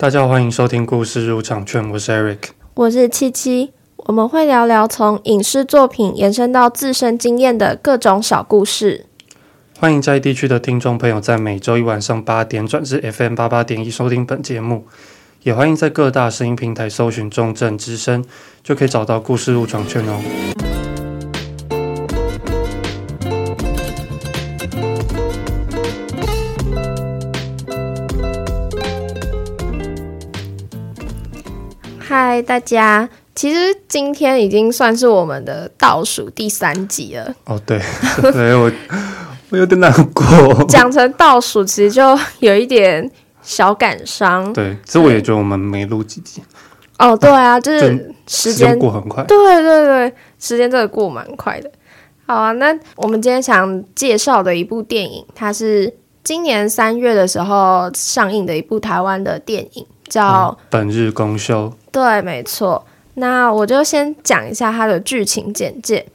大家好，欢迎收听故事入场券，我是 Eric，我是七七，我们会聊聊从影视作品延伸到自身经验的各种小故事。欢迎在地区的听众朋友在每周一晚上八点转至 FM 八八点一收听本节目，也欢迎在各大声音平台搜寻重症之声，就可以找到故事入场券哦。嗨，大家！其实今天已经算是我们的倒数第三集了。哦，对，对我我有点难过。讲成倒数，其实就有一点小感伤。对，其实我也觉得我们没录几集。哦，对啊，就是时间过很快。对对对，时间真的过蛮快的。好啊，那我们今天想介绍的一部电影，它是今年三月的时候上映的一部台湾的电影。叫、嗯、本日公休，对，没错。那我就先讲一下它的剧情简介。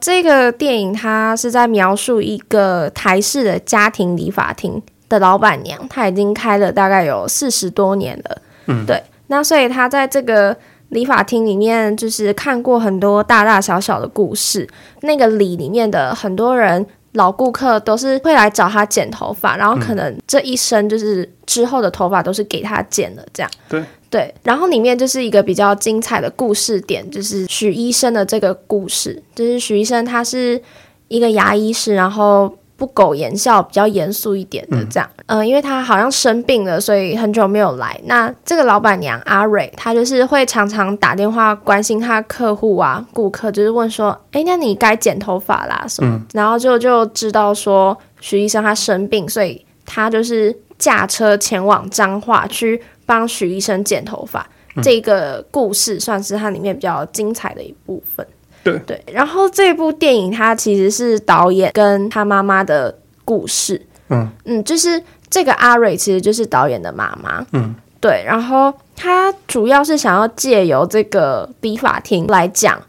这个电影它是在描述一个台式的家庭理发厅的老板娘，她已经开了大概有四十多年了。嗯，对。那所以她在这个理发厅里面，就是看过很多大大小小的故事。那个里里面的很多人。老顾客都是会来找他剪头发，然后可能这一生就是之后的头发都是给他剪的，这样。对对，然后里面就是一个比较精彩的故事点，就是许医生的这个故事，就是许医生他是一个牙医师，然后。不苟言笑，比较严肃一点的这样，嗯、呃，因为他好像生病了，所以很久没有来。那这个老板娘阿蕊，她就是会常常打电话关心他客户啊、顾客，就是问说，哎，那你该剪头发啦什么？嗯、然后就就知道说许医生他生病，所以他就是驾车前往彰化去帮许医生剪头发。嗯、这个故事算是它里面比较精彩的一部分。对。对，然后这部电影它其实是导演跟他妈妈的故事，嗯。嗯，就是这个阿蕊其实就是导演的妈妈，嗯，对，然后他主要是想要借由这个理发厅来讲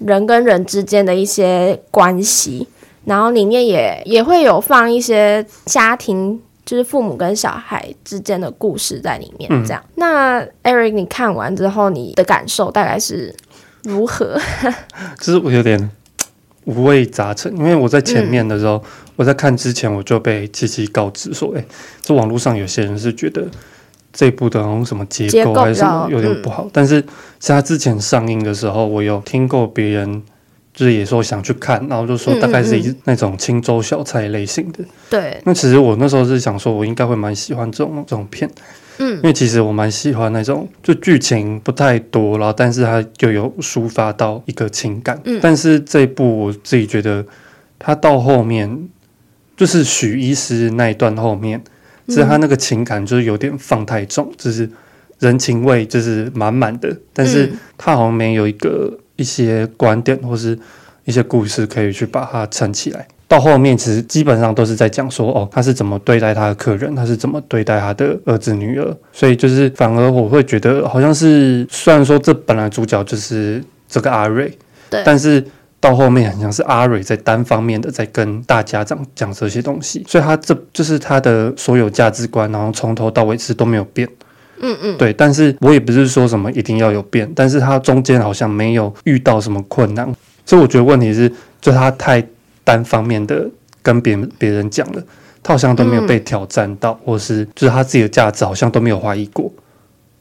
人跟人之间的一些关系，然后里面也也会有放一些家庭，就是父母跟小孩之间的故事在里面，这样。嗯、那 Eric，你看完之后你的感受大概是？如何？就是我有点五味杂陈，因为我在前面的时候，嗯、我在看之前我就被七七告知说，哎、欸，这网络上有些人是觉得这部的什么结构还是什么有点不好，嗯、但是在他之前上映的时候，我有听过别人就是也说想去看，然后就说大概是一那种清粥小菜类型的。对、嗯，嗯、那其实我那时候是想说，我应该会蛮喜欢这种这种片。嗯，因为其实我蛮喜欢那种，就剧情不太多，然后但是它就有抒发到一个情感。嗯，但是这一部我自己觉得，它到后面就是许医师那一段后面，其实他那个情感就是有点放太重，就是人情味就是满满的，但是他好像没有一个一些观点或是一些故事可以去把它撑起来。到后面其实基本上都是在讲说，哦，他是怎么对待他的客人，他是怎么对待他的儿子女儿，所以就是反而我会觉得好像是，虽然说这本来主角就是这个阿瑞，对，但是到后面好像是阿瑞在单方面的在跟大家长讲这些东西，所以他这就是他的所有价值观，然后从头到尾其实都没有变，嗯嗯，对，但是我也不是说什么一定要有变，但是他中间好像没有遇到什么困难，所以我觉得问题是，就他太。单方面的跟别人别人讲了，他好像都没有被挑战到，嗯、或是就是他自己的价值好像都没有怀疑过。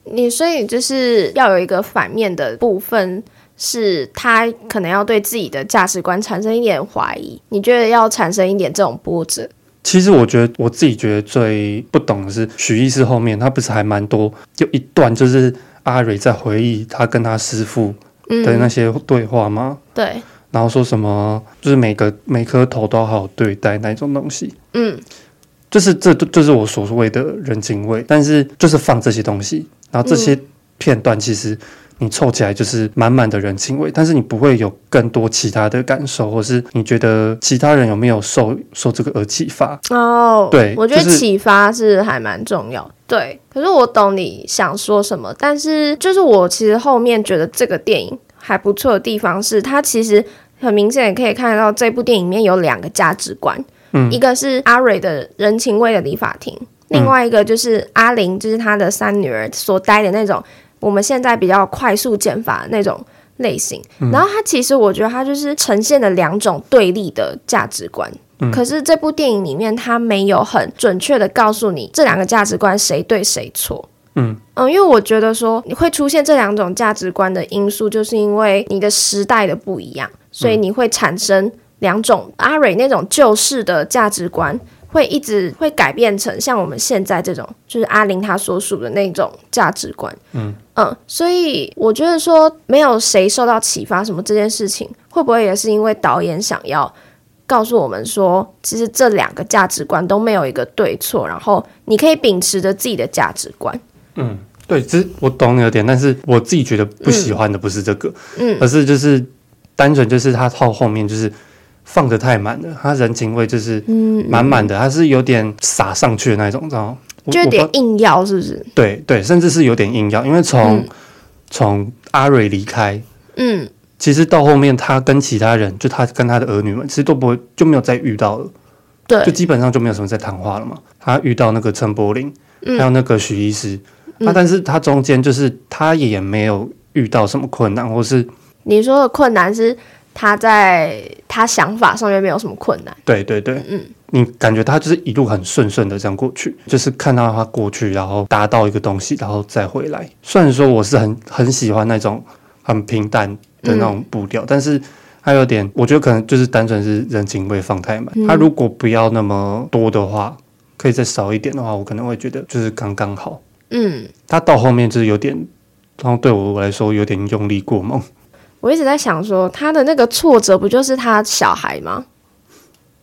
你所以就是要有一个反面的部分，是他可能要对自己的价值观产生一点怀疑。你觉得要产生一点这种波折？其实我觉得我自己觉得最不懂的是许医师后面，他不是还蛮多，有一段就是阿蕊在回忆他跟他师父的那些对话吗？嗯、对。然后说什么，就是每个每颗头都好好对待那种东西，嗯，就是这就是我所谓的人情味。但是就是放这些东西，然后这些片段其实你凑起来就是满满的人情味，但是你不会有更多其他的感受，或是你觉得其他人有没有受受这个而启发？哦，对，我觉得启发是还蛮重要。对，可是我懂你想说什么，但是就是我其实后面觉得这个电影。还不错的地方是，它其实很明显也可以看得到，这部电影里面有两个价值观，嗯，一个是阿蕊的人情味的理发厅，另外一个就是阿玲，就是他的三女儿所待的那种，我们现在比较快速减法的那种类型。嗯、然后它其实我觉得它就是呈现了两种对立的价值观。嗯、可是这部电影里面它没有很准确的告诉你这两个价值观谁对谁错。嗯嗯，因为我觉得说你会出现这两种价值观的因素，就是因为你的时代的不一样，所以你会产生两种阿蕊那种旧式的价值观。会一直会改变成像我们现在这种，就是阿玲她所属的那种价值观。嗯嗯，所以我觉得说没有谁受到启发什么这件事情，会不会也是因为导演想要告诉我们说，其实这两个价值观都没有一个对错，然后你可以秉持着自己的价值观。嗯，对，其实我懂你的点，但是我自己觉得不喜欢的不是这个，嗯，而是就是单纯就是他套后面就是。放的太满了，他人情味就是满满的，他、嗯、是有点撒上去的那种，知道吗？就有点硬要，是不是？对对，甚至是有点硬要，因为从从、嗯、阿蕊离开，嗯，其实到后面他跟其他人，就他跟他的儿女们，其实都不会就没有再遇到了，对，就基本上就没有什么在谈话了嘛。他遇到那个陈柏霖，还有那个许医师，那、嗯啊、但是他中间就是他也没有遇到什么困难，或是你说的困难是？他在他想法上面没有什么困难。对对对，嗯，你感觉他就是一路很顺顺的这样过去，就是看到他过去，然后达到一个东西，然后再回来。虽然说我是很很喜欢那种很平淡的那种步调，嗯、但是他有点，我觉得可能就是单纯是人情味放太满。嗯、他如果不要那么多的话，可以再少一点的话，我可能会觉得就是刚刚好。嗯，他到后面就是有点，然后对我来说有点用力过猛。我一直在想说，他的那个挫折不就是他小孩吗？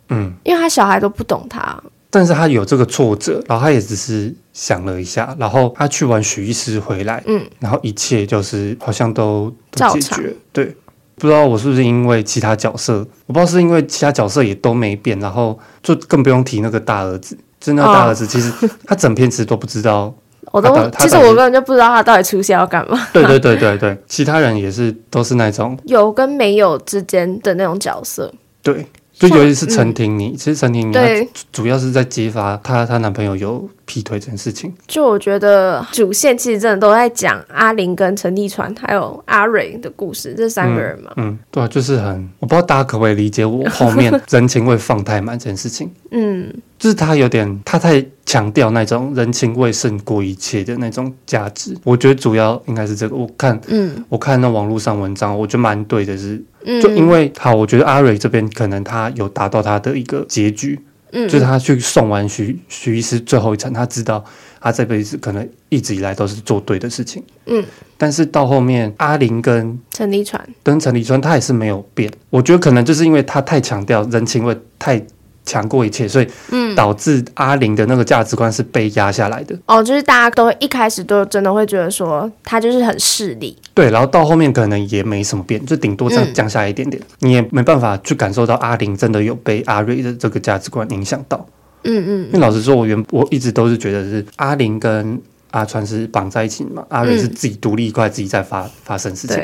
嗯，因为他小孩都不懂他，但是他有这个挫折，然后他也只是想了一下，然后他去完许医师回来，嗯，然后一切就是好像都，都解决，对，不知道我是不是因为其他角色，我不知道是因为其他角色也都没变，然后就更不用提那个大儿子，就那个大儿子，其实他整篇其实都不知道。我都其实我根本就不知道他到底出现要干嘛。对对对对对，其他人也是都是那种有跟没有之间的那种角色。对。就尤其是陈婷妮，嗯、其实陈婷妮对主要是在揭发她她男朋友有劈腿这件事情。就我觉得主线其实真的都在讲阿玲跟陈立川还有阿蕊的故事，这三个人嘛。嗯，嗯，对啊，就是很我不知道大家可不可以理解我后面 人情味放太满这件事情。嗯，就是他有点他太强调那种人情味胜过一切的那种价值。我觉得主要应该是这个。我看，嗯，我看那网络上文章，我觉得蛮对的是。就因为好，我觉得阿蕊这边可能他有达到他的一个结局，嗯，就是他去送完徐徐医师最后一程，他知道他这辈子可能一直以来都是做对的事情，嗯，但是到后面阿玲跟陈立川跟陈立川他也是没有变，我觉得可能就是因为他太强调人情味太。强过一切，所以嗯导致阿玲的那个价值观是被压下来的。哦，就是大家都一开始都真的会觉得说他就是很势利。对，然后到后面可能也没什么变，就顶多这样降下来一点点，嗯、你也没办法去感受到阿玲真的有被阿瑞的这个价值观影响到。嗯嗯。因为老实说，我原我一直都是觉得是阿玲跟阿川是绑在一起嘛，阿瑞是自己独立一块，自己在发发生事情。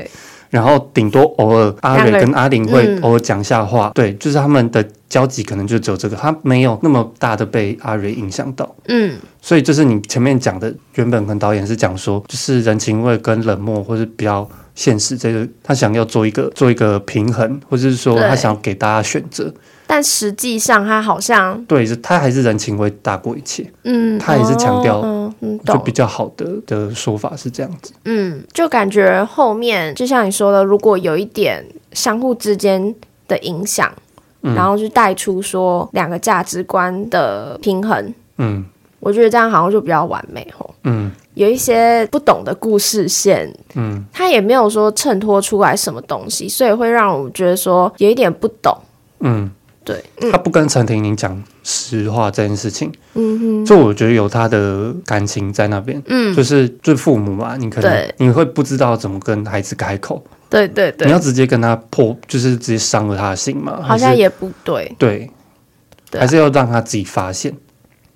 对。然后顶多偶尔阿蕊跟阿玲会偶尔讲下话，嗯、对，就是他们的交集可能就只有这个，他没有那么大的被阿蕊影响到，嗯，所以就是你前面讲的，原本跟导演是讲说，就是人情味跟冷漠，或是比较现实，这个他想要做一个做一个平衡，或者是说他想要给大家选择。但实际上，他好像对，他还是人情味大过一切。嗯，他也是强调，嗯，就比较好的的说法是这样子。嗯，就感觉后面就像你说的，如果有一点相互之间的影响，嗯、然后就带出说两个价值观的平衡。嗯，我觉得这样好像就比较完美吼。嗯，有一些不懂的故事线，嗯，他也没有说衬托出来什么东西，所以会让我觉得说有一点不懂。嗯。对，他不跟陈婷婷讲实话这件事情，嗯哼，就我觉得有他的感情在那边，嗯，就是就父母嘛，你可能你会不知道怎么跟孩子开口，对对对，你要直接跟他破，就是直接伤了他的心嘛，好像也不对，对，对啊、还是要让他自己发现，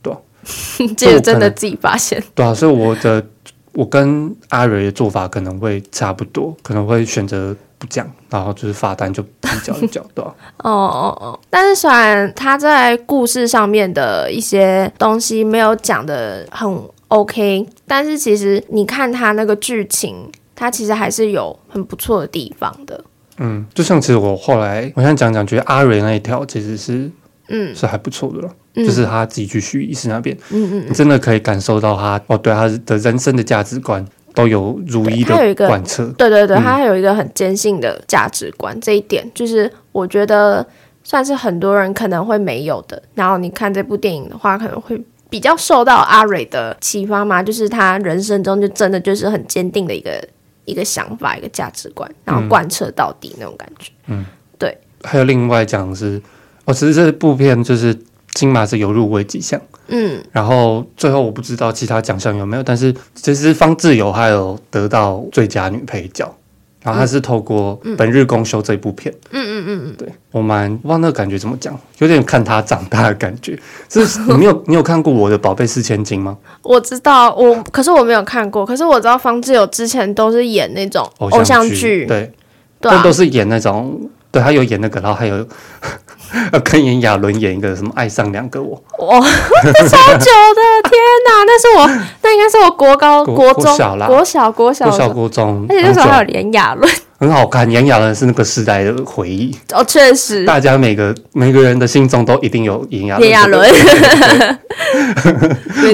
对、啊，这个真的自己发现，对啊，所以我的我跟阿蕊的做法可能会差不多，可能会选择不讲，然后就是罚单就不较一较，对吧？哦哦哦！但是虽然他在故事上面的一些东西没有讲的很 OK，但是其实你看他那个剧情，他其实还是有很不错的地方的。嗯，就像其实我后来我想讲讲，觉得阿蕊那一条其实是嗯是还不错的了，嗯、就是他自己去许医师那边，嗯嗯，你真的可以感受到他哦，对他的人生的价值观。都有如一的贯彻，对对对，他还有一个很坚信的价值观，嗯、这一点就是我觉得算是很多人可能会没有的。然后你看这部电影的话，可能会比较受到阿蕊的启发嘛，就是他人生中就真的就是很坚定的一个一个想法，一个价值观，然后贯彻到底那种感觉。嗯，对。还有另外讲的是，哦，其实这部片就是金马是有入围几项。嗯，然后最后我不知道其他奖项有没有，但是其实方志友还有得到最佳女配角，然后他是透过《本日公休》这部片，嗯嗯嗯嗯，对我蛮忘那个感觉怎么讲，有点看他长大的感觉。是 你没有你有看过我的宝贝四千金吗？我知道，我可是我没有看过，可是我知道方志友之前都是演那种偶像剧，对，但都是演那种，对他有演那个，然后还有。要跟炎亚纶演一个什么爱上两个我，哇，这 超久的，天哪！那是我，那应该是我国高、国中、国小、国小、国小、国中，而且那时候还有炎亚纶，很好看。炎亚纶是那个时代的回忆 哦，确实，大家每个每个人的心中都一定有炎亚纶。炎亚纶，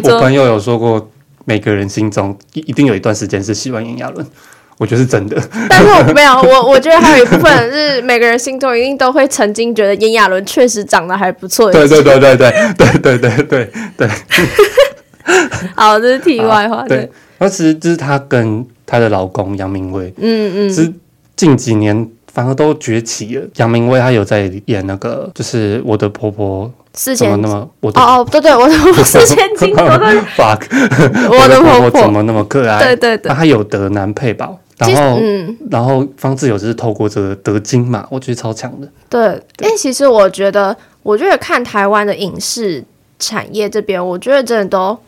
我朋友有说过，每个人心中一一定有一段时间是喜欢炎亚纶。我觉得是真的，但是我没有 我，我觉得还有一部分是每个人心中一定都会曾经觉得炎亚纶确实长得还不错。对对对对对对对对对对。好，这是题外话。对，那其实就是她跟她的老公杨明威，嗯嗯，是近几年反而都崛起了。杨明威他有在演那个，就是我的婆婆四千那么我哦哦对对，我的婆婆 四千金，我的 fuck，我的婆婆怎么那么可爱？对对对，他有得男配吧。然后，嗯、然后方志友就是透过这个得金嘛，我觉得超强的。对，因为，其实我觉得，我觉得看台湾的影视产业这边，我觉得真的都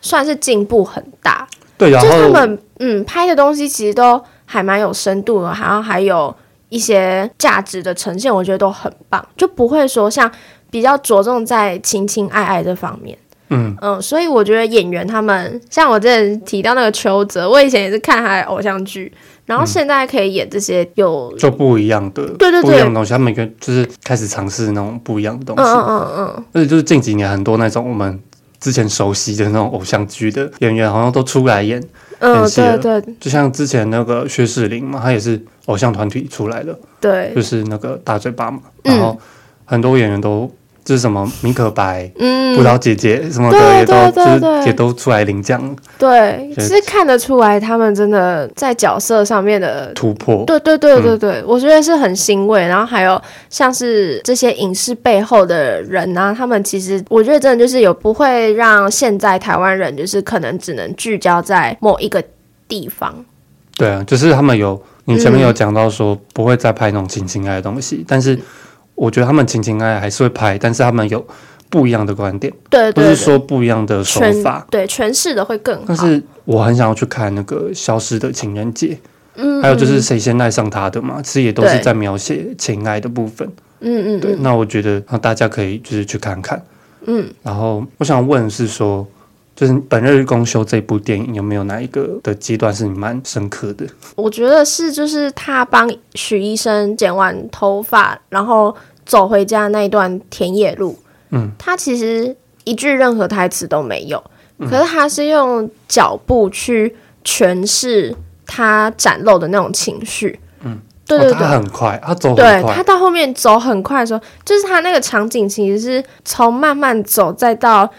算是进步很大。对，然后就他们嗯拍的东西其实都还蛮有深度的，然后还有一些价值的呈现，我觉得都很棒，就不会说像比较着重在情情爱爱这方面。嗯。嗯，所以我觉得演员他们像我之前提到那个邱泽，我以前也是看他的偶像剧，然后现在可以演这些有就不一样的，对对对，不一样的东西，他们每个就是开始尝试那种不一样的东西，嗯嗯嗯，而且就是近几年很多那种我们之前熟悉的那种偶像剧的演员，好像都出来演，嗯对对，就像之前那个薛仕林嘛，他也是偶像团体出来的，对，就是那个大嘴巴嘛，然后很多演员都。就是什么米可白，嗯，葡萄姐姐什么的也都就是也都出来领奖，对，其实看得出来他们真的在角色上面的突破，对对对对对，我觉得是很欣慰。然后还有像是这些影视背后的人啊，他们其实我觉得真的就是有不会让现在台湾人就是可能只能聚焦在某一个地方。对啊，就是他们有你前面有讲到说不会再拍那种情情爱的东西，但是。我觉得他们情情爱爱还是会拍，但是他们有不一样的观点，对，不是说不一样的手法，对，诠释的会更好。但是我很想要去看那个《消失的情人节》，嗯，还有就是谁先爱上他的嘛，其实也都是在描写情爱的部分，嗯嗯，对。那我觉得大家可以就是去看看，嗯。然后我想问是说。就是《本日公休》这部电影有没有哪一个的阶段是你蛮深刻的？我觉得是，就是他帮许医生剪完头发，然后走回家那一段田野路。嗯，他其实一句任何台词都没有，嗯、可是他是用脚步去诠释他展露的那种情绪。嗯，对对对，他很快，他走很快，对，他到后面走很快的时候，就是他那个场景其实是从慢慢走再到。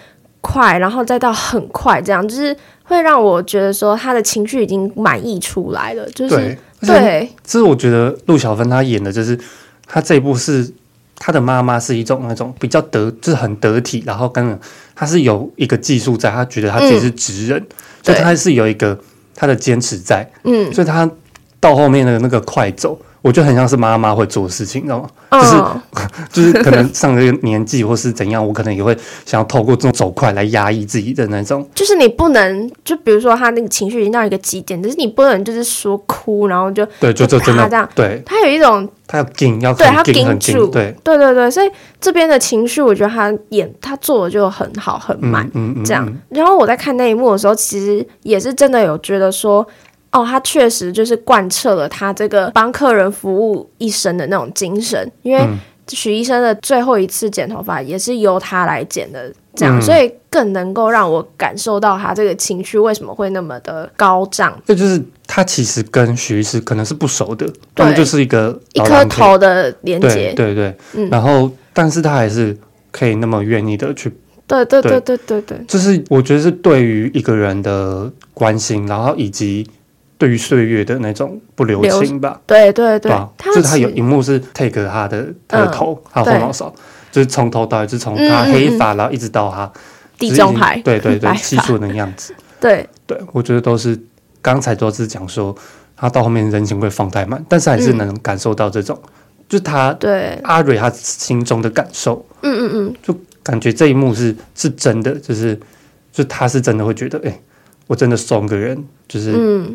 快，然后再到很快，这样就是会让我觉得说他的情绪已经满溢出来了，就是对。对，其实我觉得陆小芬她演的就是她这一部是她的妈妈是一种那种比较得，就是很得体，然后跟他是有一个技术在，他觉得他自己是职人，嗯、所以他是有一个他的坚持在，嗯，所以他到后面的那个快走。我觉得很像是妈妈会做的事情，你知道吗？就是、嗯、就是可能上这个年纪或是怎样，我可能也会想要透过这种走快来压抑自己的那种。就是你不能，就比如说他那个情绪已经到一个极点，就是你不能就是说哭，然后就对，就就真的这样。对，他有一种他要紧，要对他紧住，对对对对，所以这边的情绪，我觉得他演他做的就很好，很满，嗯，嗯，这样。然后我在看那一幕的时候，其实也是真的有觉得说。哦，他确实就是贯彻了他这个帮客人服务一生的那种精神，因为许医生的最后一次剪头发也是由他来剪的，这样，嗯、所以更能够让我感受到他这个情绪为什么会那么的高涨。这就是他其实跟许医师可能是不熟的，他们就是一个一颗头的连接，对对对，嗯、然后但是他还是可以那么愿意的去，对对对对对对，就是我觉得是对于一个人的关心，然后以及。对于岁月的那种不留情吧，对对对，就是他有一幕是 take 他的他的头，他后脑勺，就是从头到尾，就从他黑发，然后一直到他地中海，对对对，细 数的样子，对。对，我觉得都是刚才都是讲说他到后面人情会放太慢，但是还是能感受到这种，就他对。阿蕊他心中的感受，嗯嗯嗯，就感觉这一幕是是真的，就是就他是真的会觉得，哎。我真的送个人，就是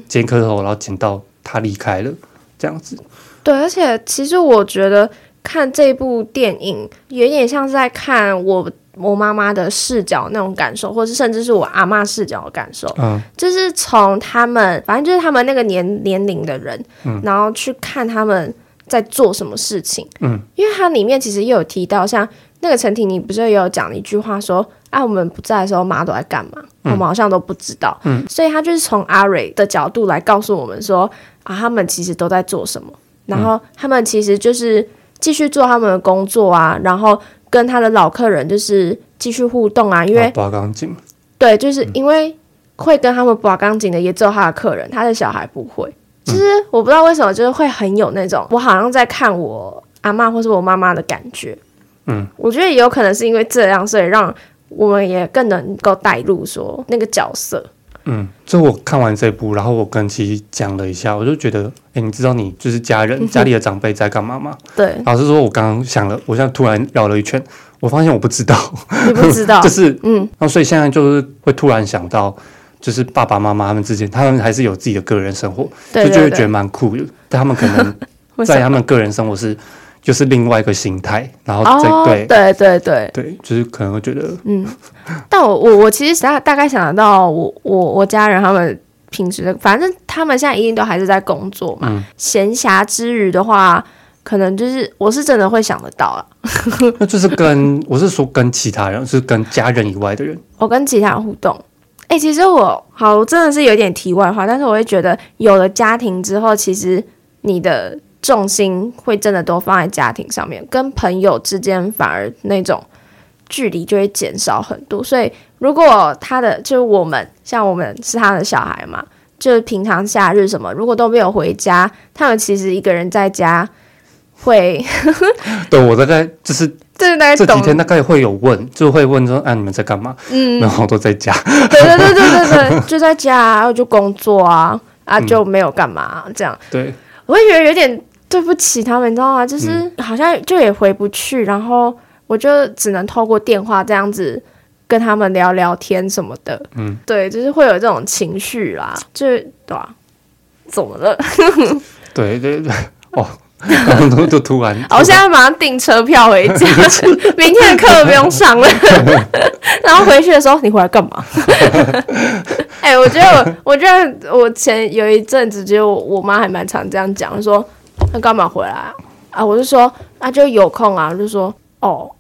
剪颗头，然后剪到他离开了，这样子。对，而且其实我觉得看这部电影有点像是在看我我妈妈的视角那种感受，或是甚至是我阿妈视角的感受。嗯，就是从他们，反正就是他们那个年年龄的人，嗯，然后去看他们在做什么事情。嗯，因为它里面其实也有提到，像那个陈婷，你不是也有讲一句话说。啊，我们不在的时候，妈都在干嘛？我们好像都不知道。嗯，所以他就是从阿蕊的角度来告诉我们说，啊，他们其实都在做什么。然后他们其实就是继续做他们的工作啊，然后跟他的老客人就是继续互动啊。因为拔钢筋，对，就是因为会跟他们拔钢筋的也只有他的客人，他的小孩不会。其实我不知道为什么，就是会很有那种我好像在看我阿嬷或是我妈妈的感觉。嗯，我觉得也有可能是因为这样，所以让。我们也更能够带入说那个角色。嗯，就我看完这部，然后我跟琪琪讲了一下，我就觉得，哎，你知道你就是家人，家里的长辈在干嘛吗？对。老实说，我刚刚想了，我现在突然绕了一圈，我发现我不知道。你不知道？就是嗯，然后所以现在就是会突然想到，就是爸爸妈妈他们之间，他们还是有自己的个人生活，对就就会觉得蛮酷的。但他们可能 在他们个人生活是。就是另外一个心态，然后对、oh, 对对对对，对，就是可能会觉得嗯，但我我我其实大大概想得到我，我我我家人他们平时的，反正他们现在一定都还是在工作嘛。嗯、闲暇之余的话，可能就是我是真的会想得到啊。那就是跟我是说跟其他人，是跟家人以外的人，我跟其他人互动。哎、欸，其实我好我真的是有点题外话，但是我会觉得有了家庭之后，其实你的。重心会真的都放在家庭上面，跟朋友之间反而那种距离就会减少很多。所以，如果他的就是我们，像我们是他的小孩嘛，就是平常假日什么，如果都没有回家，他们其实一个人在家会。对，我大概就是这这几天大概会有问，就会问说：“啊，你们在干嘛？” 嗯，然后都在家。对对对对对对，就在家，然后就工作啊啊，就没有干嘛这样。对，我会觉得有点。对不起他们，你知道吗？就是好像就也回不去，嗯、然后我就只能透过电话这样子跟他们聊聊天什么的。嗯，对，就是会有这种情绪啦，就对吧？怎么了？对对对，哦，然后就突然，我现在马上订车票回家，明天的课不用上了。然后回去的时候，你回来干嘛？哎、欸，我觉得我，我觉得我前有一阵子，就我，我妈还蛮常这样讲，说。那干嘛回来啊？啊，我就说啊，就有空啊，就说哦，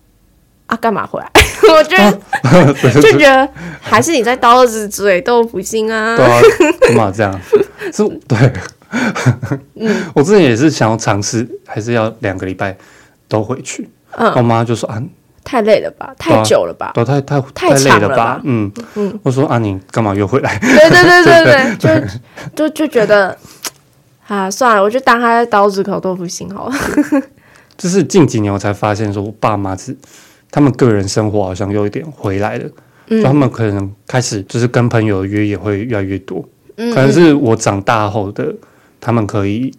啊，干嘛回来？我觉得 就觉得还是你在刀子嘴豆腐心啊。对啊，干嘛这样？是，对。嗯，我之前也是想要尝试，还是要两个礼拜都回去。嗯，我妈就说啊，太累了吧，太久了吧，都太太太累了吧。嗯嗯，我说啊，你干嘛又回来？对对对对对，就就就觉得。啊，算了，我就当他在刀子口豆腐心好了。就是近几年我才发现，说我爸妈是他们个人生活好像有一点回来了，嗯、就他们可能开始就是跟朋友约也会越来越多，嗯、可能是我长大后的他们可以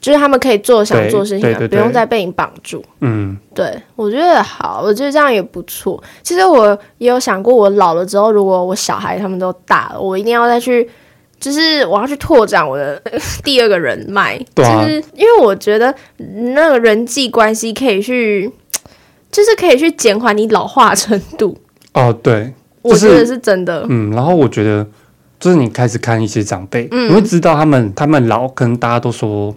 就是他们可以做想做的事情，对对对对不用再被你绑住。嗯，对，我觉得好，我觉得这样也不错。其实我也有想过，我老了之后，如果我小孩他们都大了，我一定要再去，就是我要去拓展我的 第二个人脉。对啊，就是因为我觉得那个人际关系可以去，就是可以去减缓你老化程度。哦，对，就是、我觉得是真的。嗯，然后我觉得就是你开始看一些长辈，嗯、你会知道他们他们老，可能大家都说。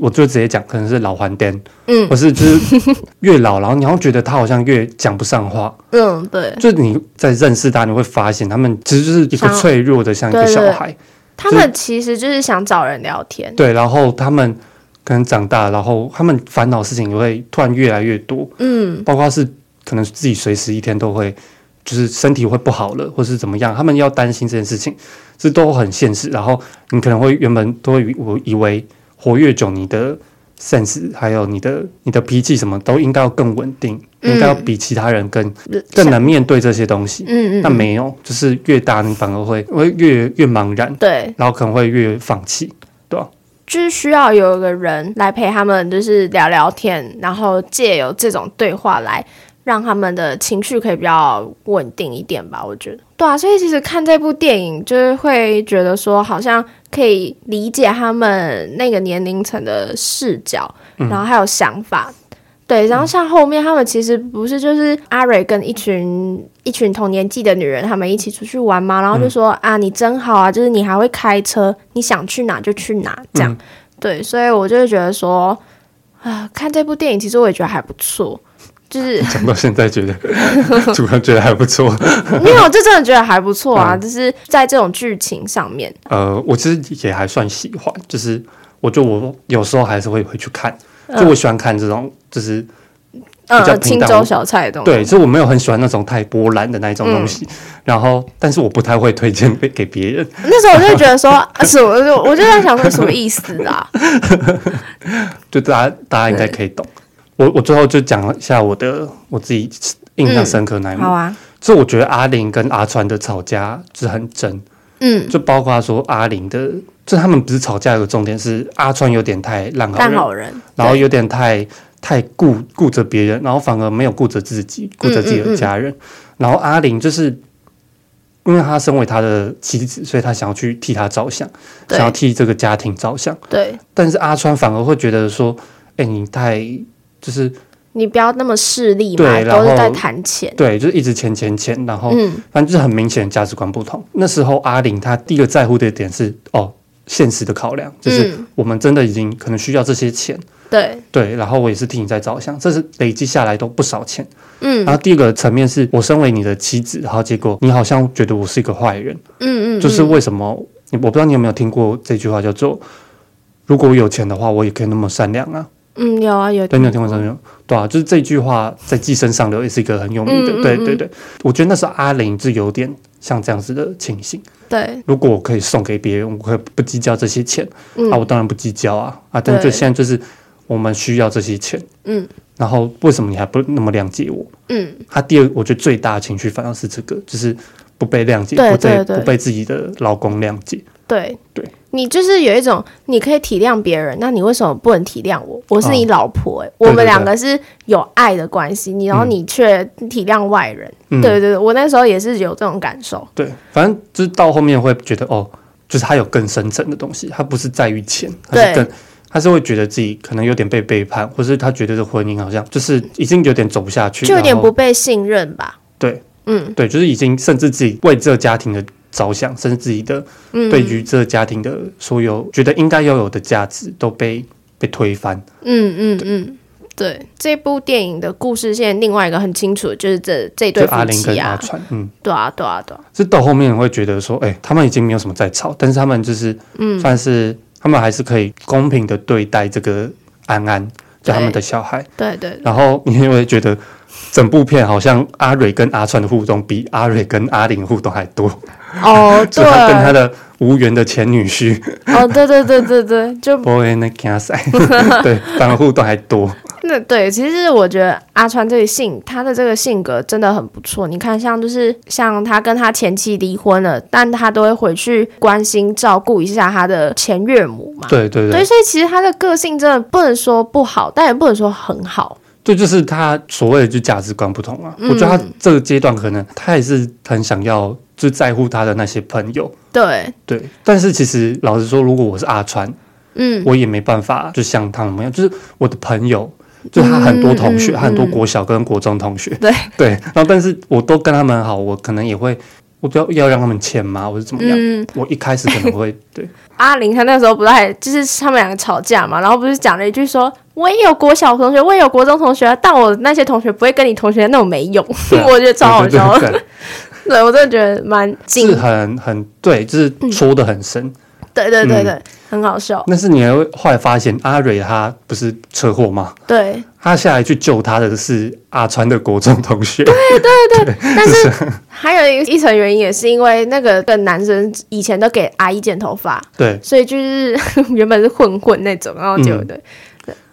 我就直接讲，可能是老还癫，嗯，或是就是越老，然后你好像觉得他好像越讲不上话，嗯，对，就你在认识他，你会发现他们其实就是一个脆弱的，像一个小孩，对。对对，他们其实就是想找人聊天，对，然后他们可能长大，然后他们烦恼事情也会突然越来越多，嗯，包括是可能自己随时一天都会就是身体会不好了，或是怎么样，他们要担心这件事情，这都很现实，然后你可能会原本都会我以为。活越久，你的 sense 还有你的你的脾气什么都应该要更稳定，嗯、应该要比其他人更更能面对这些东西。嗯嗯，但没有，就是越大你反而会会越越茫然，对，然后可能会越放弃，对吧？就是需要有一个人来陪他们，就是聊聊天，然后借由这种对话来。让他们的情绪可以比较稳定一点吧，我觉得。对啊，所以其实看这部电影，就是会觉得说，好像可以理解他们那个年龄层的视角，然后还有想法。嗯、对，然后像后面他们其实不是就是阿蕊跟一群一群同年纪的女人，他们一起出去玩吗？然后就说、嗯、啊，你真好啊，就是你还会开车，你想去哪就去哪，这样。嗯、对，所以我就会觉得说，啊，看这部电影，其实我也觉得还不错。就是 讲到现在，觉得 主要觉得还不错。没有，就真的觉得还不错啊！嗯、就是在这种剧情上面，呃，我其实也还算喜欢。就是我觉得我有时候还是会回去看，就我喜欢看这种，就是比较清粥小菜的东西。对，所以我没有很喜欢那种太波澜的那种东西。嗯、然后，但是我不太会推荐给给别人。那时候我就觉得说，什么就我就在想说什么意思啊？就大家大家应该可以懂。我我最后就讲一下我的我自己印象深刻那一幕。嗯、好啊，就我觉得阿玲跟阿川的吵架是很真。嗯，就包括说阿玲的，就他们不是吵架，有个重点是阿川有点太烂好人，好人然后有点太太顾顾着别人，然后反而没有顾着自己，顾着自己的家人。嗯嗯嗯，然后阿玲就是因为他身为他的妻子，所以他想要去替他着想，想要替这个家庭着想。对，但是阿川反而会觉得说，哎、欸，你太。就是你不要那么势利嘛，对，都是在谈钱，对，就是一直钱钱钱，然后反正就是很明显价值观不同。那时候阿玲她第一个在乎的点是哦，现实的考量，就是我们真的已经可能需要这些钱，对对，然后我也是替你在着想，这是累积下来都不少钱，嗯。然后第二个层面是我身为你的妻子，然后结果你好像觉得我是一个坏人，嗯嗯，就是为什么？我不知道你有没有听过这句话，叫做如果我有钱的话，我也可以那么善良啊。嗯，有啊，有。对，你有听过这种？对啊，就是这句话在《寄生上流》也是一个很有名的。嗯嗯嗯对对对，我觉得那时候阿玲就有点像这样子的情形。对，如果我可以送给别人，我可以不计较这些钱，嗯、啊，我当然不计较啊啊！但就现在就是我们需要这些钱，嗯。然后为什么你还不那么谅解我？嗯。他第二，我觉得最大的情绪反而是这个，就是不被谅解，不被不被自己的老公谅解。对对。你就是有一种，你可以体谅别人，那你为什么不能体谅我？我是你老婆、欸，哎、哦，我们两个是有爱的关系，你然后你却体谅外人，嗯、对对对，我那时候也是有这种感受。对，反正就是到后面会觉得，哦，就是他有更深层的东西，他不是在于钱，他是更，对他是会觉得自己可能有点被背叛，或是他觉得这婚姻好像就是已经有点走不下去，就有点不被信任吧？对，嗯，对，就是已经甚至自己为这个家庭的。着想，甚至自己的对于这个家庭的所有觉得应该要有的价值都被被推翻。嗯嗯嗯，对，这部电影的故事线另外一个很清楚，就是这这对夫妻啊，阿玲跟阿川，嗯，对啊对啊对啊。是到后面会觉得说，哎、欸，他们已经没有什么在吵，但是他们就是，嗯，算是他们还是可以公平的对待这个安安，就他们的小孩。对对。然后你会觉得整部片好像阿蕊跟阿川的互动比阿蕊跟阿玲互动还多。哦，对，他跟他的无缘的前女婿。哦，对对对对对，就 Boy and c a s，对，反而互动还多。那对，其实我觉得阿川这个性，他的这个性格真的很不错。你看，像就是像他跟他前妻离婚了，但他都会回去关心照顾一下他的前岳母嘛。对对对。对，所以其实他的个性真的不能说不好，但也不能说很好。对，就是他所谓的就价值观不同啊。嗯、我觉得他这个阶段可能他也是很想要就在乎他的那些朋友。对对，但是其实老实说，如果我是阿川，嗯，我也没办法就像他们一样，就是我的朋友。就他很多同学，很多国小跟国中同学，对。对，然后但是我都跟他们好，我可能也会，我不要要让他们签吗？我是怎么样？嗯、我一开始可能会 对。阿玲，她那时候不是还就是他们两个吵架嘛，然后不是讲了一句说，我也有国小同学，我也有国中同学，但我那些同学不会跟你同学那种没用，啊、我觉得超好笑，对，对，对，对，对。我真的觉得蛮是很很对，就是戳的很深。嗯对对对对，嗯、很好笑。那是你还会后来发现，阿蕊她不是车祸吗？对，他下来去救他的是阿川的国中同学。对对对，对 但是还有一一层原因，也是因为那个的男生以前都给阿姨剪头发，对，所以就是 原本是混混那种，然后就对。嗯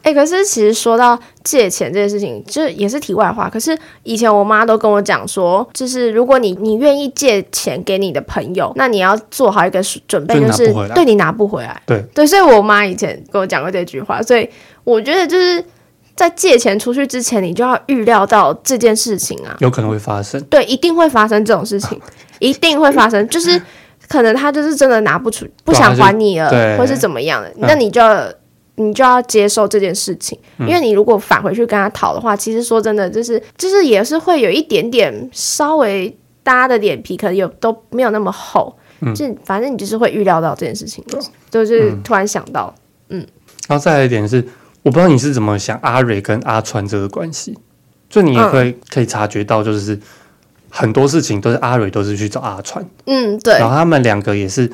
哎、欸，可是其实说到借钱这件事情，就也是题外话。可是以前我妈都跟我讲说，就是如果你你愿意借钱给你的朋友，那你要做好一个准备，就是对你拿不回来。对对，所以我妈以前跟我讲过这句话。所以我觉得就是在借钱出去之前，你就要预料到这件事情啊，有可能会发生。对，一定会发生这种事情，一定会发生。就是可能他就是真的拿不出，不想还你了，或是怎么样的，那你就要。你就要接受这件事情，因为你如果返回去跟他讨的话，嗯、其实说真的，就是就是也是会有一点点稍微搭的脸皮，可能有都没有那么厚，嗯、就反正你就是会预料到这件事情，嗯、就是突然想到，嗯。嗯。然后再来一点是，我不知道你是怎么想阿蕊跟阿川这个关系，就你也会可以察觉到，就是很多事情都是阿蕊都是去找阿川，嗯，对，然后他们两个也是。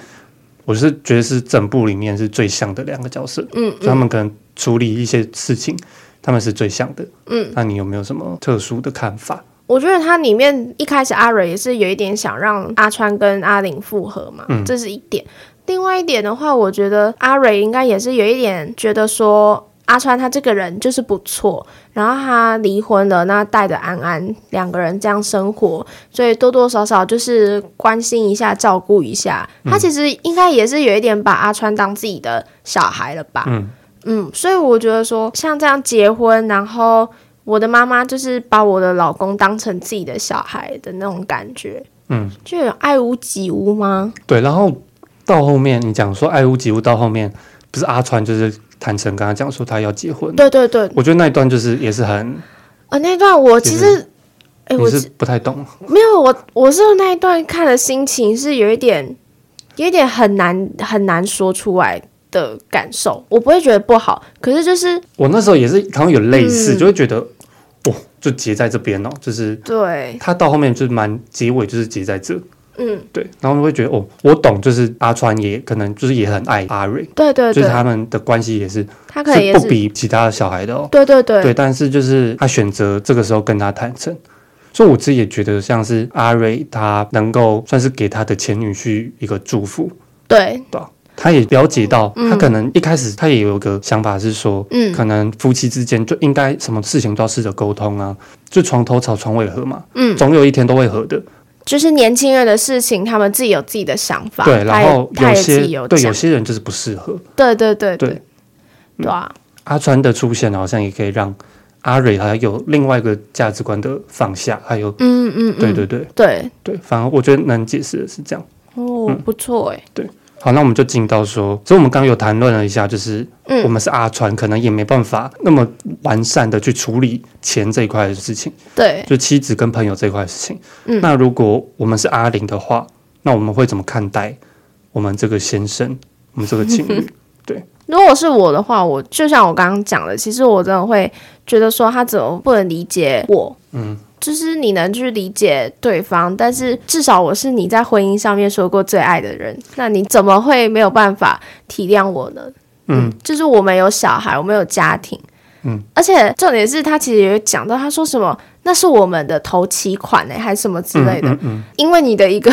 我是觉得是整部里面是最像的两个角色，嗯，嗯，他们可能处理一些事情，他们是最像的，嗯。那你有没有什么特殊的看法？我觉得它里面一开始阿蕊也是有一点想让阿川跟阿玲复合嘛，嗯，这是一点。另外一点的话，我觉得阿蕊应该也是有一点觉得说。阿川他这个人就是不错，然后他离婚了，那带着安安两个人这样生活，所以多多少少就是关心一下、照顾一下。他其实应该也是有一点把阿川当自己的小孩了吧？嗯嗯，所以我觉得说像这样结婚，然后我的妈妈就是把我的老公当成自己的小孩的那种感觉，嗯，就有爱屋及乌吗？对，然后到后面你讲说爱屋及乌，到后面不是阿川就是。坦诚跟他讲说他要结婚，对对对，我觉得那一段就是也是很，啊，那段我其实，哎，我是不太懂，没有我我是那一段看的心情是有一点，有一点很难很难说出来的感受，我不会觉得不好，可是就是我那时候也是好像有类似，嗯、就会觉得，哦，就结在这边哦，就是对，他到后面就是蛮结尾就是结在这。嗯，对，然后会觉得哦，我懂，就是阿川也可能就是也很爱阿瑞，对，对对，就是他们的关系也是，他可以不比其他的小孩的哦，对对对，对，但是就是他选择这个时候跟他坦诚，所以我自己也觉得像是阿瑞，他能够算是给他的前女婿一个祝福，对。对，他也了解到，他可能一开始他也有一个想法是说，嗯，可能夫妻之间就应该什么事情都要试着沟通啊，就床头吵床尾和嘛，嗯，总有一天都会和的。就是年轻人的事情，他们自己有自己的想法。对，然后有些有对有些人就是不适合。对对对对，对啊。阿川的出现好像也可以让阿蕊还有另外一个价值观的放下，还有嗯嗯，对对对对对，反而我觉得能解释的是这样。哦，不错哎。对。好，那我们就进到说，所以我们刚刚有谈论了一下，就是我们是阿川，可能也没办法那么完善的去处理钱这一块的事情。对，就妻子跟朋友这一块的事情。嗯，那如果我们是阿玲的话，那我们会怎么看待我们这个先生，我们这个情侣？对，如果是我的话，我就像我刚刚讲的，其实我真的会觉得说，他怎么不能理解我？嗯。就是你能去理解对方，但是至少我是你在婚姻上面说过最爱的人，那你怎么会没有办法体谅我呢？嗯，就是我们有小孩，我们有家庭，嗯，而且重点是他其实也讲到，他说什么那是我们的头期款呢，还是什么之类的，嗯嗯嗯，因为你的一个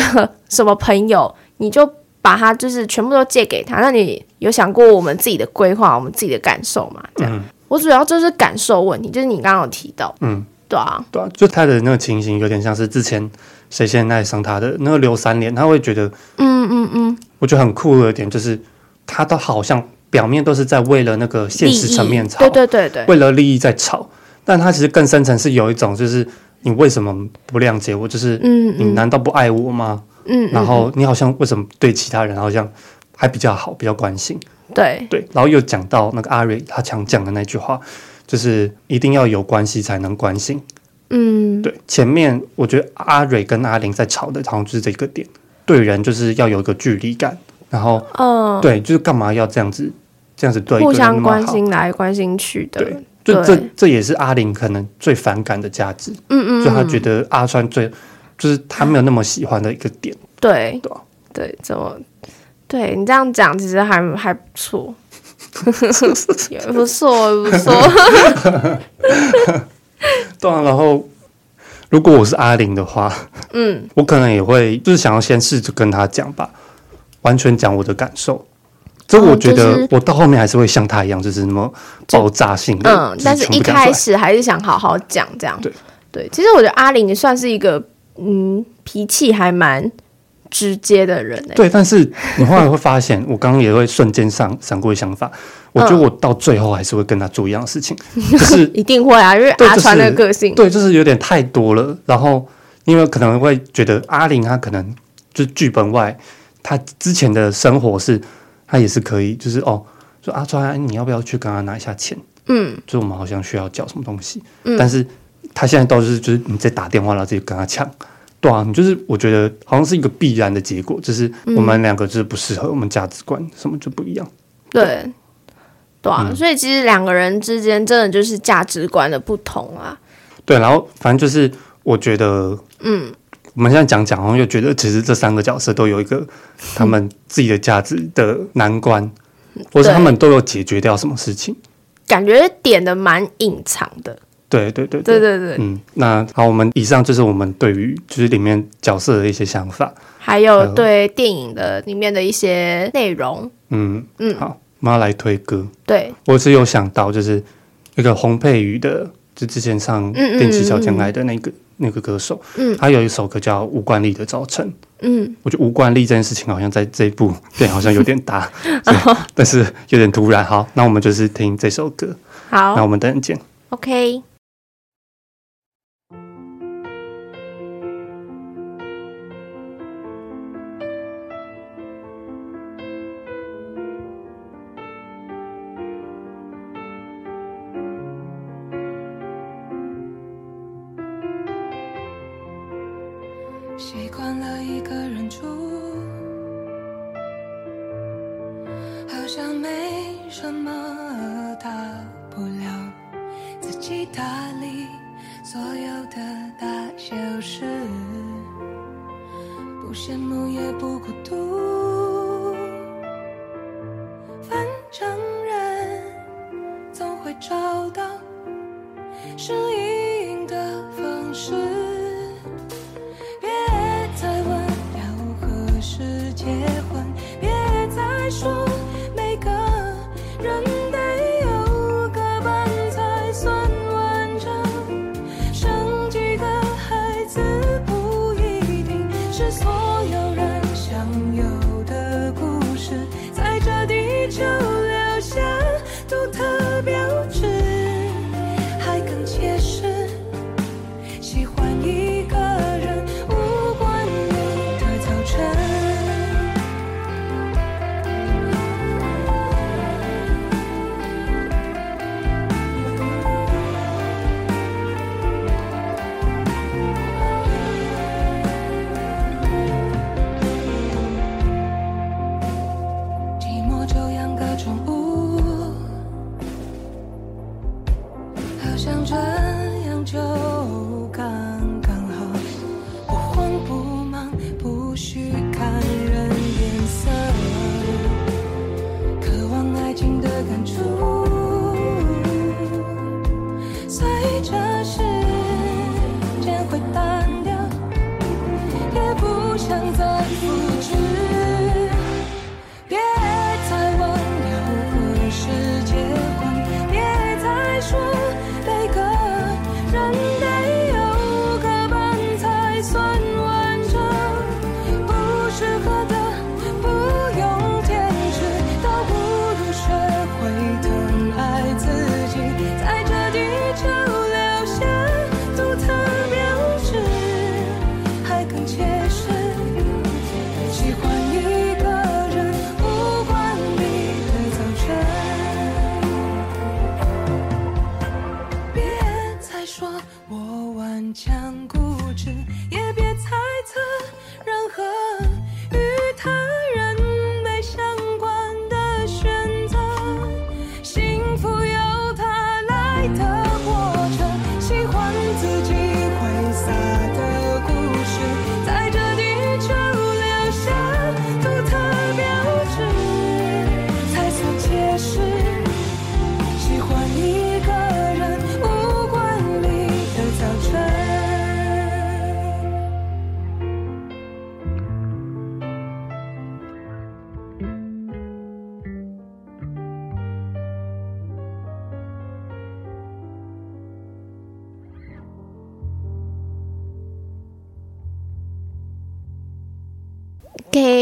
什么朋友，你就把他就是全部都借给他，那你有想过我们自己的规划，我们自己的感受吗？这样。嗯。我主要就是感受问题，就是你刚刚有提到，嗯，对啊，对啊，就他的那个情形有点像是之前谁先爱上他的那个刘三连，他会觉得，嗯嗯嗯，我觉得很酷的一点就是，他都好像表面都是在为了那个现实层面吵，对对对对，为了利益在吵，但他其实更深层是有一种就是你为什么不谅解我？就是，嗯，你难道不爱我吗？嗯，然后你好像为什么对其他人好像还比较好，比较关心？对对，然后又讲到那个阿瑞他常讲的那句话，就是一定要有关系才能关心。嗯，对，前面我觉得阿蕊跟阿玲在吵的，好像就是这个点，对人就是要有一个距离感，然后，嗯，对，就是干嘛要这样子，这样子对，互相关心来关心去的，对，就这这也是阿玲可能最反感的价值，嗯嗯，就他觉得阿川最就是他没有那么喜欢的一个点，对。对对，怎么？对你这样讲，其实还还不错，也不错，不错。对啊，然后如果我是阿玲的话，嗯，我可能也会就是想要先试着跟他讲吧，完全讲我的感受。这我觉得我到后面还是会像他一样，就是那么爆炸性的。嗯，但是一开始还是想好好讲这样。对对，其实我觉得阿玲算是一个嗯脾气还蛮。直接的人、欸、对，但是你后来会发现，我刚刚也会瞬间上闪过想法，我觉得我到最后还是会跟他做一样的事情，嗯、就是一定会啊，因为阿川的个性对、就是，对，就是有点太多了。然后因为可能会觉得阿玲她可能就是剧本外，她之前的生活是她也是可以，就是哦，说阿川你要不要去跟他拿一下钱？嗯，就我们好像需要交什么东西，嗯、但是他现在都是就是你在打电话然后自己跟他抢。对啊，你就是我觉得好像是一个必然的结果，就是我们两个就是不适合，嗯、我们价值观什么就不一样。对，对，啊，嗯、所以其实两个人之间真的就是价值观的不同啊。对，然后反正就是我觉得，嗯，我们现在讲讲，然后又觉得其实这三个角色都有一个他们自己的价值的难关，嗯、或是他们都有解决掉什么事情，感觉点的蛮隐藏的。对对对对对对，嗯，那好，我们以上就是我们对于就是里面角色的一些想法，还有对电影的里面的一些内容。嗯嗯，好，我们要来推歌。对，我是有想到，就是那个洪佩瑜的，就之前上踮起脚尖来的那个那个歌手，嗯，他有一首歌叫《吴冠丽的早晨》。嗯，我觉得吴冠丽这件事情好像在这一部对好像有点大，但是有点突然。好，那我们就是听这首歌。好，那我们等阵见。OK。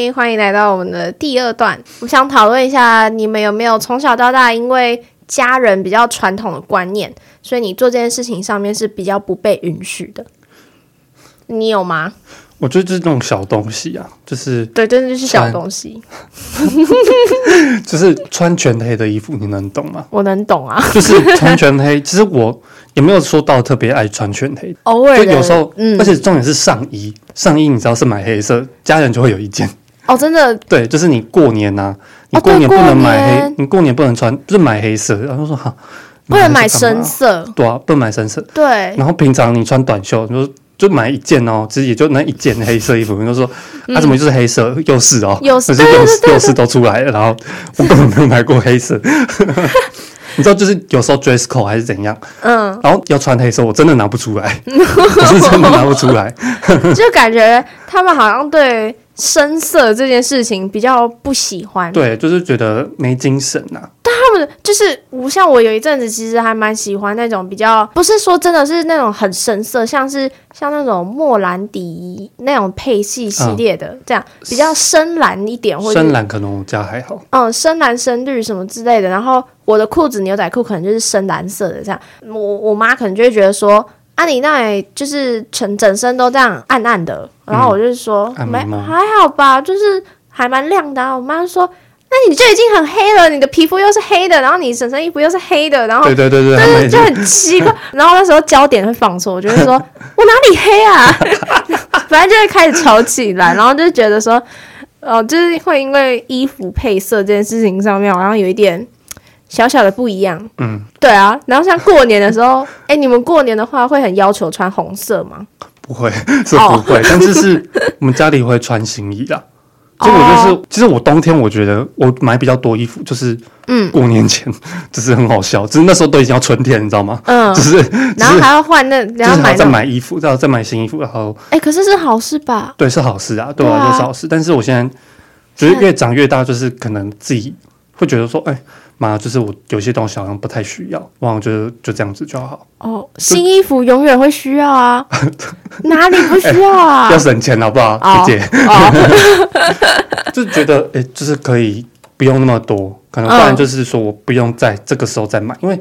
欢迎来到我们的第二段。我想讨论一下，你们有没有从小到大因为家人比较传统的观念，所以你做这件事情上面是比较不被允许的？你有吗？我觉得就是那种小东西啊，就是对，真的就是小东西，就是穿全黑的衣服，你能懂吗？我能懂啊，就是穿全黑。其实我也没有说到特别爱穿全黑，偶尔有时候，嗯，而且重点是上衣，上衣你知道是买黑色，家人就会有意见。哦，真的，对，就是你过年呐、啊，你过年不能买黑，哦、你过年不能穿，就是买黑色，然后说哈，不能买深色，对啊，不能买深色，对。然后平常你穿短袖，你说。就买一件哦，其实也就那一件黑色衣服。你就说，啊，怎么就是黑色？又是哦，又是，又是又是都出来了。然后我根本没有买过黑色，你知道，就是有时候 dress code 还是怎样，嗯，然后要穿黑色，我真的拿不出来，我是真的拿不出来，就感觉他们好像对深色这件事情比较不喜欢，对，就是觉得没精神呐、啊。他们就是我，像我有一阵子其实还蛮喜欢那种比较，不是说真的是那种很深色，像是像那种莫兰迪那种配系系列的，这样比较深蓝一点，或者深蓝可能我家还好，嗯，深蓝深绿什么之类的。然后我的裤子牛仔裤可能就是深蓝色的，这样我我妈可能就会觉得说，啊，你那里就是整整身都这样暗暗的，然后我就说、嗯、没还好吧，就是还蛮亮的、啊。我妈说。那你就已经很黑了，你的皮肤又是黑的，然后你整身衣服又是黑的，然后对对对对，就是就很奇怪。然后那时候焦点会放错，我就会说 我哪里黑啊？反正就会开始吵起来，然后就觉得说，哦，就是会因为衣服配色这件事情上面好像有一点小小的不一样。嗯，对啊。然后像过年的时候，哎，你们过年的话会很要求穿红色吗？不会，是不会，哦、但是是 我们家里会穿新衣的。所以我就是，oh. 其实我冬天我觉得我买比较多衣服，就是嗯，过年前，就是很好笑，就是那时候都已经要春天，你知道吗？嗯，就是，然后还要换那，然后买再买衣服，然后再买新衣服，然后，哎，可是是好事吧？对，是好事啊，对啊，就是好事。但是我现在就是越长越大，就是可能自己会觉得说，哎。妈，就是我有些东西好像不太需要，忘了就就这样子就好。哦，新衣服永远会需要啊，哪里不需要啊？欸、要省钱好不好，哦、姐姐？哦、就觉得哎、欸，就是可以不用那么多，可能不然就是说我不用在这个时候再买，因为。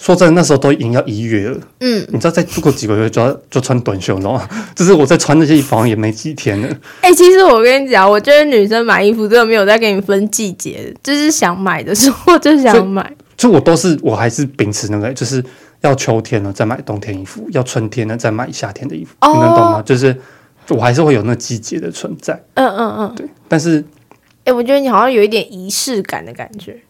说真的，那时候都已经要一月了。嗯，你知道再过几个月就要就穿短袖了吗？就是我在穿那些衣服好像也没几天了。哎、欸，其实我跟你讲，我觉得女生买衣服真的没有在给你分季节，就是想买的时候就想买。就，就我都是，我还是秉持那个，就是要秋天了再买冬天衣服，要春天了再买夏天的衣服。哦、你能懂吗？就是我还是会有那季节的存在。嗯嗯嗯，对。但是，哎、欸，我觉得你好像有一点仪式感的感觉。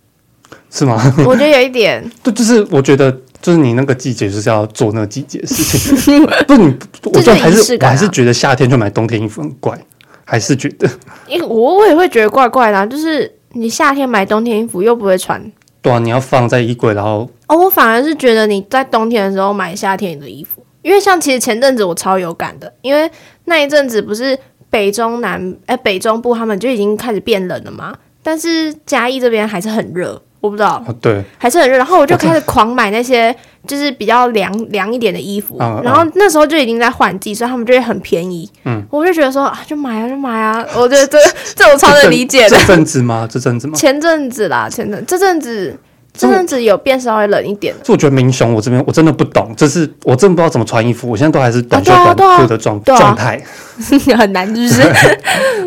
是吗？我觉得有一点，对，就是我觉得，就是你那个季节就是要做那个季节的事情。不，你，我觉得还是，我还是觉得夏天就买冬天衣服很怪，还是觉得，因为我我也会觉得怪怪的啊，就是你夏天买冬天衣服又不会穿，对啊，你要放在衣柜，然后哦，我反而是觉得你在冬天的时候买夏天的衣服，因为像其实前阵子我超有感的，因为那一阵子不是北中南哎北中部他们就已经开始变冷了嘛，但是嘉义这边还是很热。我不知道，哦、对，还是很热，然后我就开始狂买那些就是比较凉凉一点的衣服，嗯、然后那时候就已经在换季，所以他们就会很便宜。嗯，我就觉得说啊，就买啊，就买啊，我觉得这这我超能理解的。这阵子吗？这阵子吗？前阵子啦，前阵这阵子。这阵子有变稍微冷一点，就我觉得明雄我这边我真的不懂，就是我真的不知道怎么穿衣服，我现在都还是短袖短裤的状状态，很难，是不是？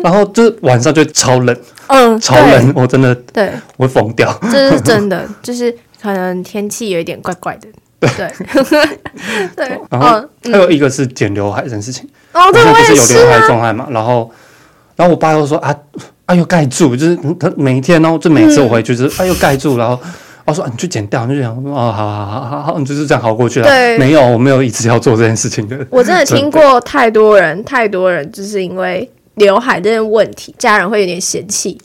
然后就是晚上就超冷，嗯，超冷，我真的对，我会疯掉，这是真的，就是可能天气有一点怪怪的，对。对 对。然后还有一个是剪刘海这件事情，哦，对，我也是，不是有刘海状态嘛，然后然后我爸又说啊，哎呦盖住，就是他每一天然后就每次我回去就是哎呦盖住，然后。我说、啊、你去剪掉，你就想哦，好好好好好，你就是这样熬过去了。对，没有，我没有一直要做这件事情的。我真的听过太多人，太多人就是因为刘海这件问题，家人会有点嫌弃。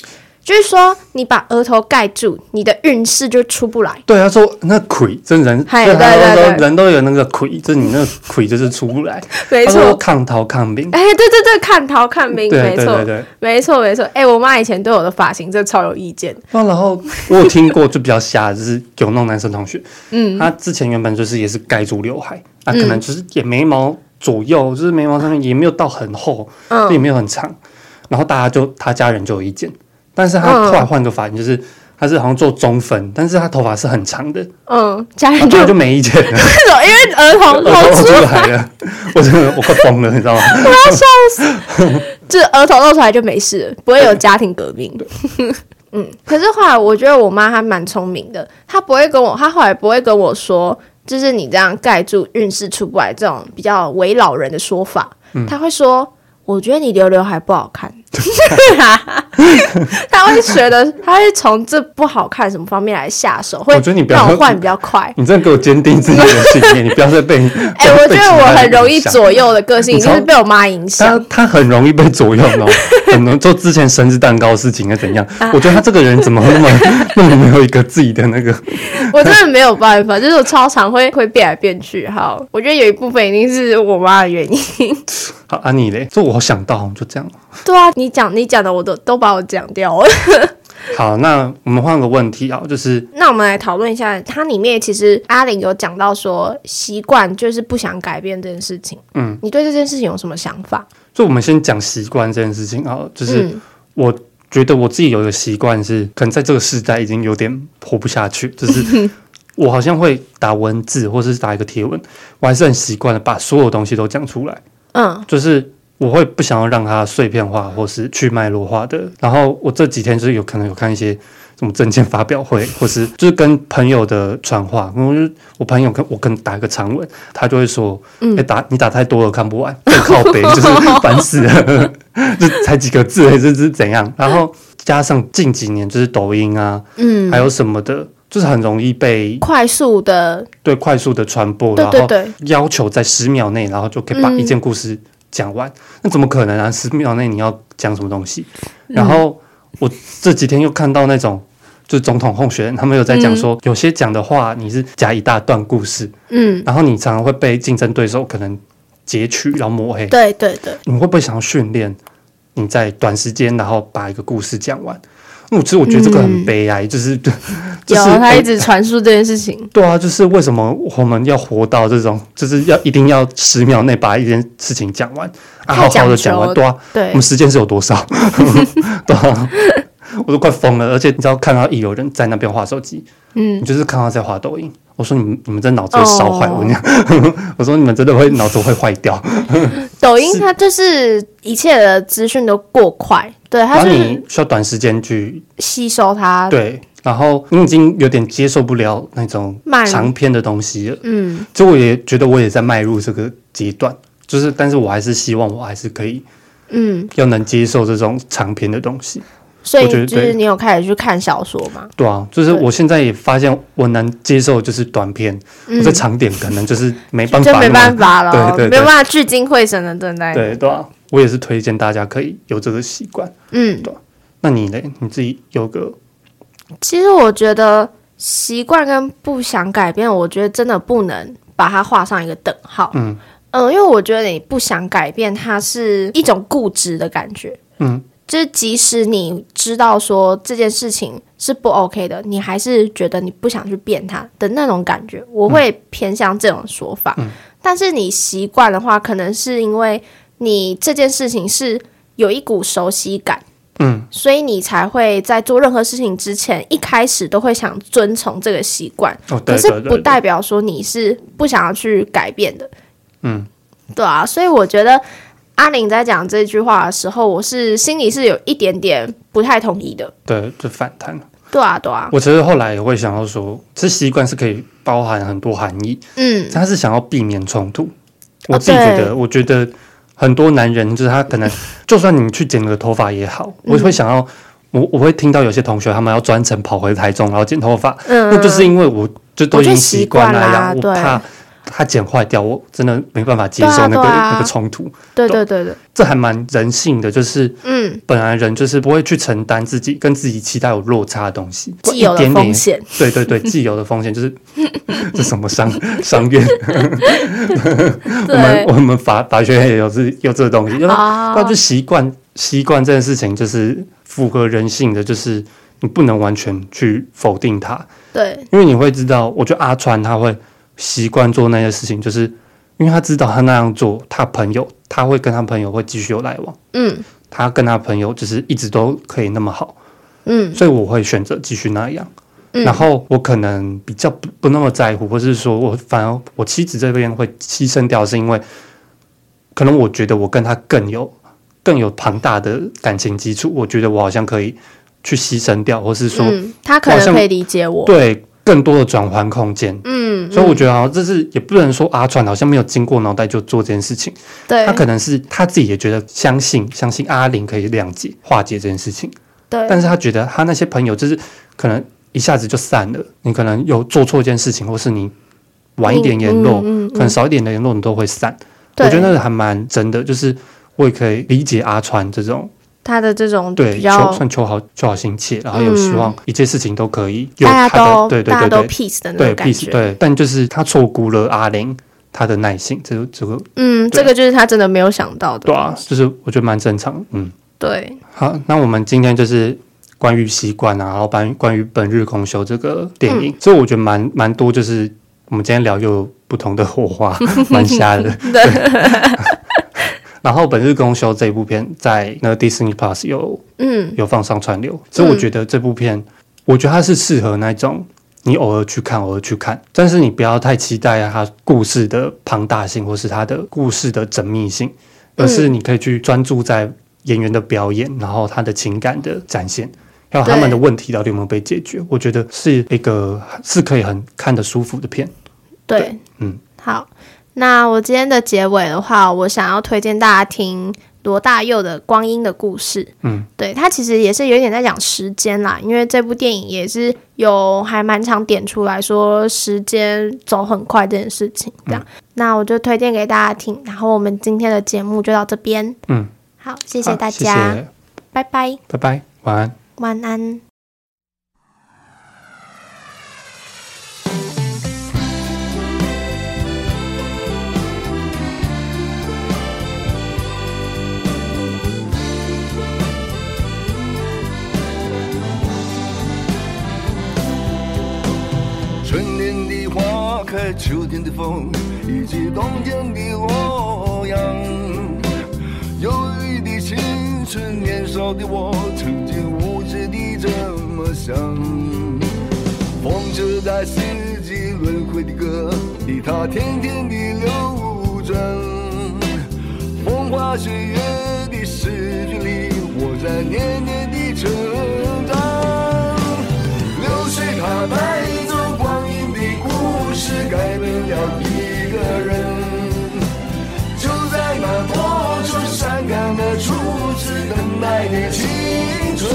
就是说，你把额头盖住，你的运势就出不来。对，他说那亏，这人，对对对，人都有那个亏，就是你那个亏就是出不来。没错，抗桃抗病。哎，对对对，抗桃抗病，没错，没错没错。哎，我妈以前对我的发型真的超有意见。然后我有听过，就比较瞎，就是有那种男生同学，嗯，他之前原本就是也是盖住刘海，啊，可能就是眼眉毛左右，就是眉毛上面也没有到很厚，嗯，也没有很长。然后大家就他家人就有意见，但是他后来换个发型，就是他是好像做中分，但是他头发是很长的，嗯，家人就就没意见了，为什么？因为儿童 露出来。了，我真的我快疯了，你知道吗？我要笑死，就是儿童露出来就没事，不会有家庭革命。嗯，可是后来我觉得我妈还蛮聪明的，她不会跟我，她后来不会跟我说，就是你这样盖住运势出不来这种比较为老人的说法，她会说，我觉得你留刘海不好看。他会觉得，他会从这不好看什么方面来下手，会让我换比较快。你真的给我坚定自己的信念，你不要再被哎、欸，我觉得我很容易左右的个性，就是被我妈影响。他他很容易被左右哦，很容易做之前生日蛋糕的事情是怎样？我觉得他这个人怎么那么那么没有一个自己的那个？我真的没有办法，就是我超常会会变来变去。好，我觉得有一部分一定是我妈的原因。好，安妮嘞，这我想到就这样。对啊，你讲你讲的我都都把我讲掉了。好，那我们换个问题啊，就是那我们来讨论一下，它里面其实阿玲有讲到说习惯就是不想改变这件事情。嗯，你对这件事情有什么想法？就我们先讲习惯这件事情啊，就是我觉得我自己有一个习惯是，可能在这个时代已经有点活不下去，就是我好像会打文字或者是打一个贴文，我还是很习惯的把所有东西都讲出来。嗯，就是。我会不想要让它碎片化或是去脉络化的。然后我这几天就是有可能有看一些什么证件发表会，或是就是跟朋友的传话。我就我朋友跟我跟打一个长文，他就会说：“哎、嗯欸，打你打太多了，看不完，太靠背，就是 烦死了，就才几个字，这是怎样？”然后加上近几年就是抖音啊，嗯，还有什么的，就是很容易被快速的对快速的传播，然后要求在十秒内，然后就可以把一件故事。讲完，那怎么可能啊？十秒内你要讲什么东西？然后我这几天又看到那种，就是总统候选人，他们有在讲说，有些讲的话你是讲一大段故事，嗯，然后你常常会被竞争对手可能截取，然后抹黑。对对对，你会不会想要训练你在短时间，然后把一个故事讲完？我其实我觉得这个很悲哀，嗯、就是 就是他一直传输这件事情、欸。对啊，就是为什么我们要活到这种，就是要一定要十秒内把一件事情讲完，啊，好好的讲完，对啊，对，我们时间是有多少？对啊，我都快疯了，而且你知道看到一有人在那边划手机，嗯，你就是看到在划抖音。我说你们你们这脑子会烧坏，我讲，我说你们真的会脑子会坏掉。抖音它就是一切的资讯都过快，对，它是你需要短时间去吸收它。对，然后你已经有点接受不了那种长篇的东西了。嗯，就我也觉得我也在迈入这个阶段，就是，但是我还是希望我还是可以，嗯，要能接受这种长篇的东西。所以就是你有开始去看小说吗？对啊，就是我现在也发现我能接受就是短篇，我这长点可能就是没办法，就没办法了，对对，没办法聚精会神的对待。对对啊，我也是推荐大家可以有这个习惯。嗯，对。那你呢？你自己有个？其实我觉得习惯跟不想改变，我觉得真的不能把它画上一个等号。嗯嗯，因为我觉得你不想改变，它是一种固执的感觉。嗯。就是即使你知道说这件事情是不 OK 的，你还是觉得你不想去变它的那种感觉，我会偏向这种说法。嗯、但是你习惯的话，可能是因为你这件事情是有一股熟悉感，嗯，所以你才会在做任何事情之前，一开始都会想遵从这个习惯。哦、可是不代表说你是不想要去改变的，嗯，对啊，所以我觉得。阿玲在讲这句话的时候，我是心里是有一点点不太同意的。对，就反弹。对啊，对啊。我其实后来也会想要说，这习惯是可以包含很多含义。嗯，他是想要避免冲突。我自己觉得，哦、我觉得很多男人就是他可能，就算你去剪个头发也好，嗯、我会想要，我我会听到有些同学他们要专程跑回台中然后剪头发，嗯，那就是因为我就都已经习惯了呀，我怕。它剪坏掉，我真的没办法接受那个、啊啊、那个冲突。对对对对，这还蛮人性的，就是嗯，本来人就是不会去承担自己跟自己期待有落差的东西，既有的风险。对对对，既有的风险就是 这什么商商院。我们我们法法学院也有这有这个东西，啊、就那就习惯习惯这件事情，就是符合人性的，就是你不能完全去否定它。对，因为你会知道，我觉得阿川他会。习惯做那些事情，就是因为他知道他那样做，他朋友他会跟他朋友会继续有来往。嗯，他跟他朋友就是一直都可以那么好，嗯，所以我会选择继续那样。嗯。然后我可能比较不不那么在乎，或是说我反而我妻子这边会牺牲掉，是因为可能我觉得我跟他更有更有庞大的感情基础，我觉得我好像可以去牺牲掉，或是说、嗯，他可能可以理解我，对更多的转换空间。嗯，所以我觉得好像这是也不能说阿川好像没有经过脑袋就做这件事情，对他可能是他自己也觉得相信相信阿玲可以谅解化解这件事情，对，但是他觉得他那些朋友就是可能。一下子就散了，你可能有做错一件事情，或是你晚一点联络，嗯嗯嗯、可能少一点的联络，你都会散。我觉得那个还蛮真的，就是我也可以理解阿川这种他的这种对求算求好求好心切，然后有希望一切事情都可以有他的、嗯、大家都对对对对大家都 peace 的那种感觉。对，对，但就是他错估了阿玲他的耐心，这个这个嗯，这个就是他真的没有想到的。对啊，就是我觉得蛮正常。嗯，对。好，那我们今天就是。关于习惯啊，然后关于关于本日空休这个电影，嗯、所以我觉得蛮蛮多，就是我们今天聊又有不同的火花，蛮瞎的。对。然后本日公休这一部片在那个 Disney Plus 有嗯有放上串流，所以我觉得这部片，嗯、我觉得它是适合那种你偶尔去看，偶尔去看，但是你不要太期待啊，它故事的庞大性或是它的故事的缜密性，而是你可以去专注在演员的表演，然后他的情感的展现。还有他们的问题到底有没有被解决？我觉得是一个是可以很看得舒服的片。对，对嗯，好，那我今天的结尾的话，我想要推荐大家听罗大佑的《光阴的故事》。嗯，对，他其实也是有点在讲时间啦，因为这部电影也是有还蛮常点出来说时间走很快这件事情。这样，嗯、那我就推荐给大家听。然后我们今天的节目就到这边。嗯，好，谢谢大家，谢谢拜拜，拜拜，晚安。晚安。开，秋天的风，以及冬天的洛阳。忧郁的青春，年少的我，曾经无知地这么想。风车在四季轮回的歌里，它天天地流转。风花雪月的诗句里，我在年年的成长。流水它带，改变了一个人。就在那多愁善感的初次等待的青春。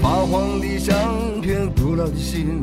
发黄的相片，古老的信，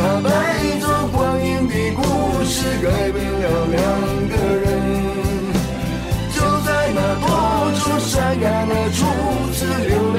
他带着光阴的故事。改变了两个人，就在那多愁善感的初次流泪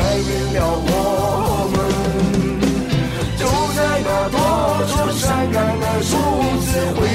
改变了我们，就在那多愁善感的初次。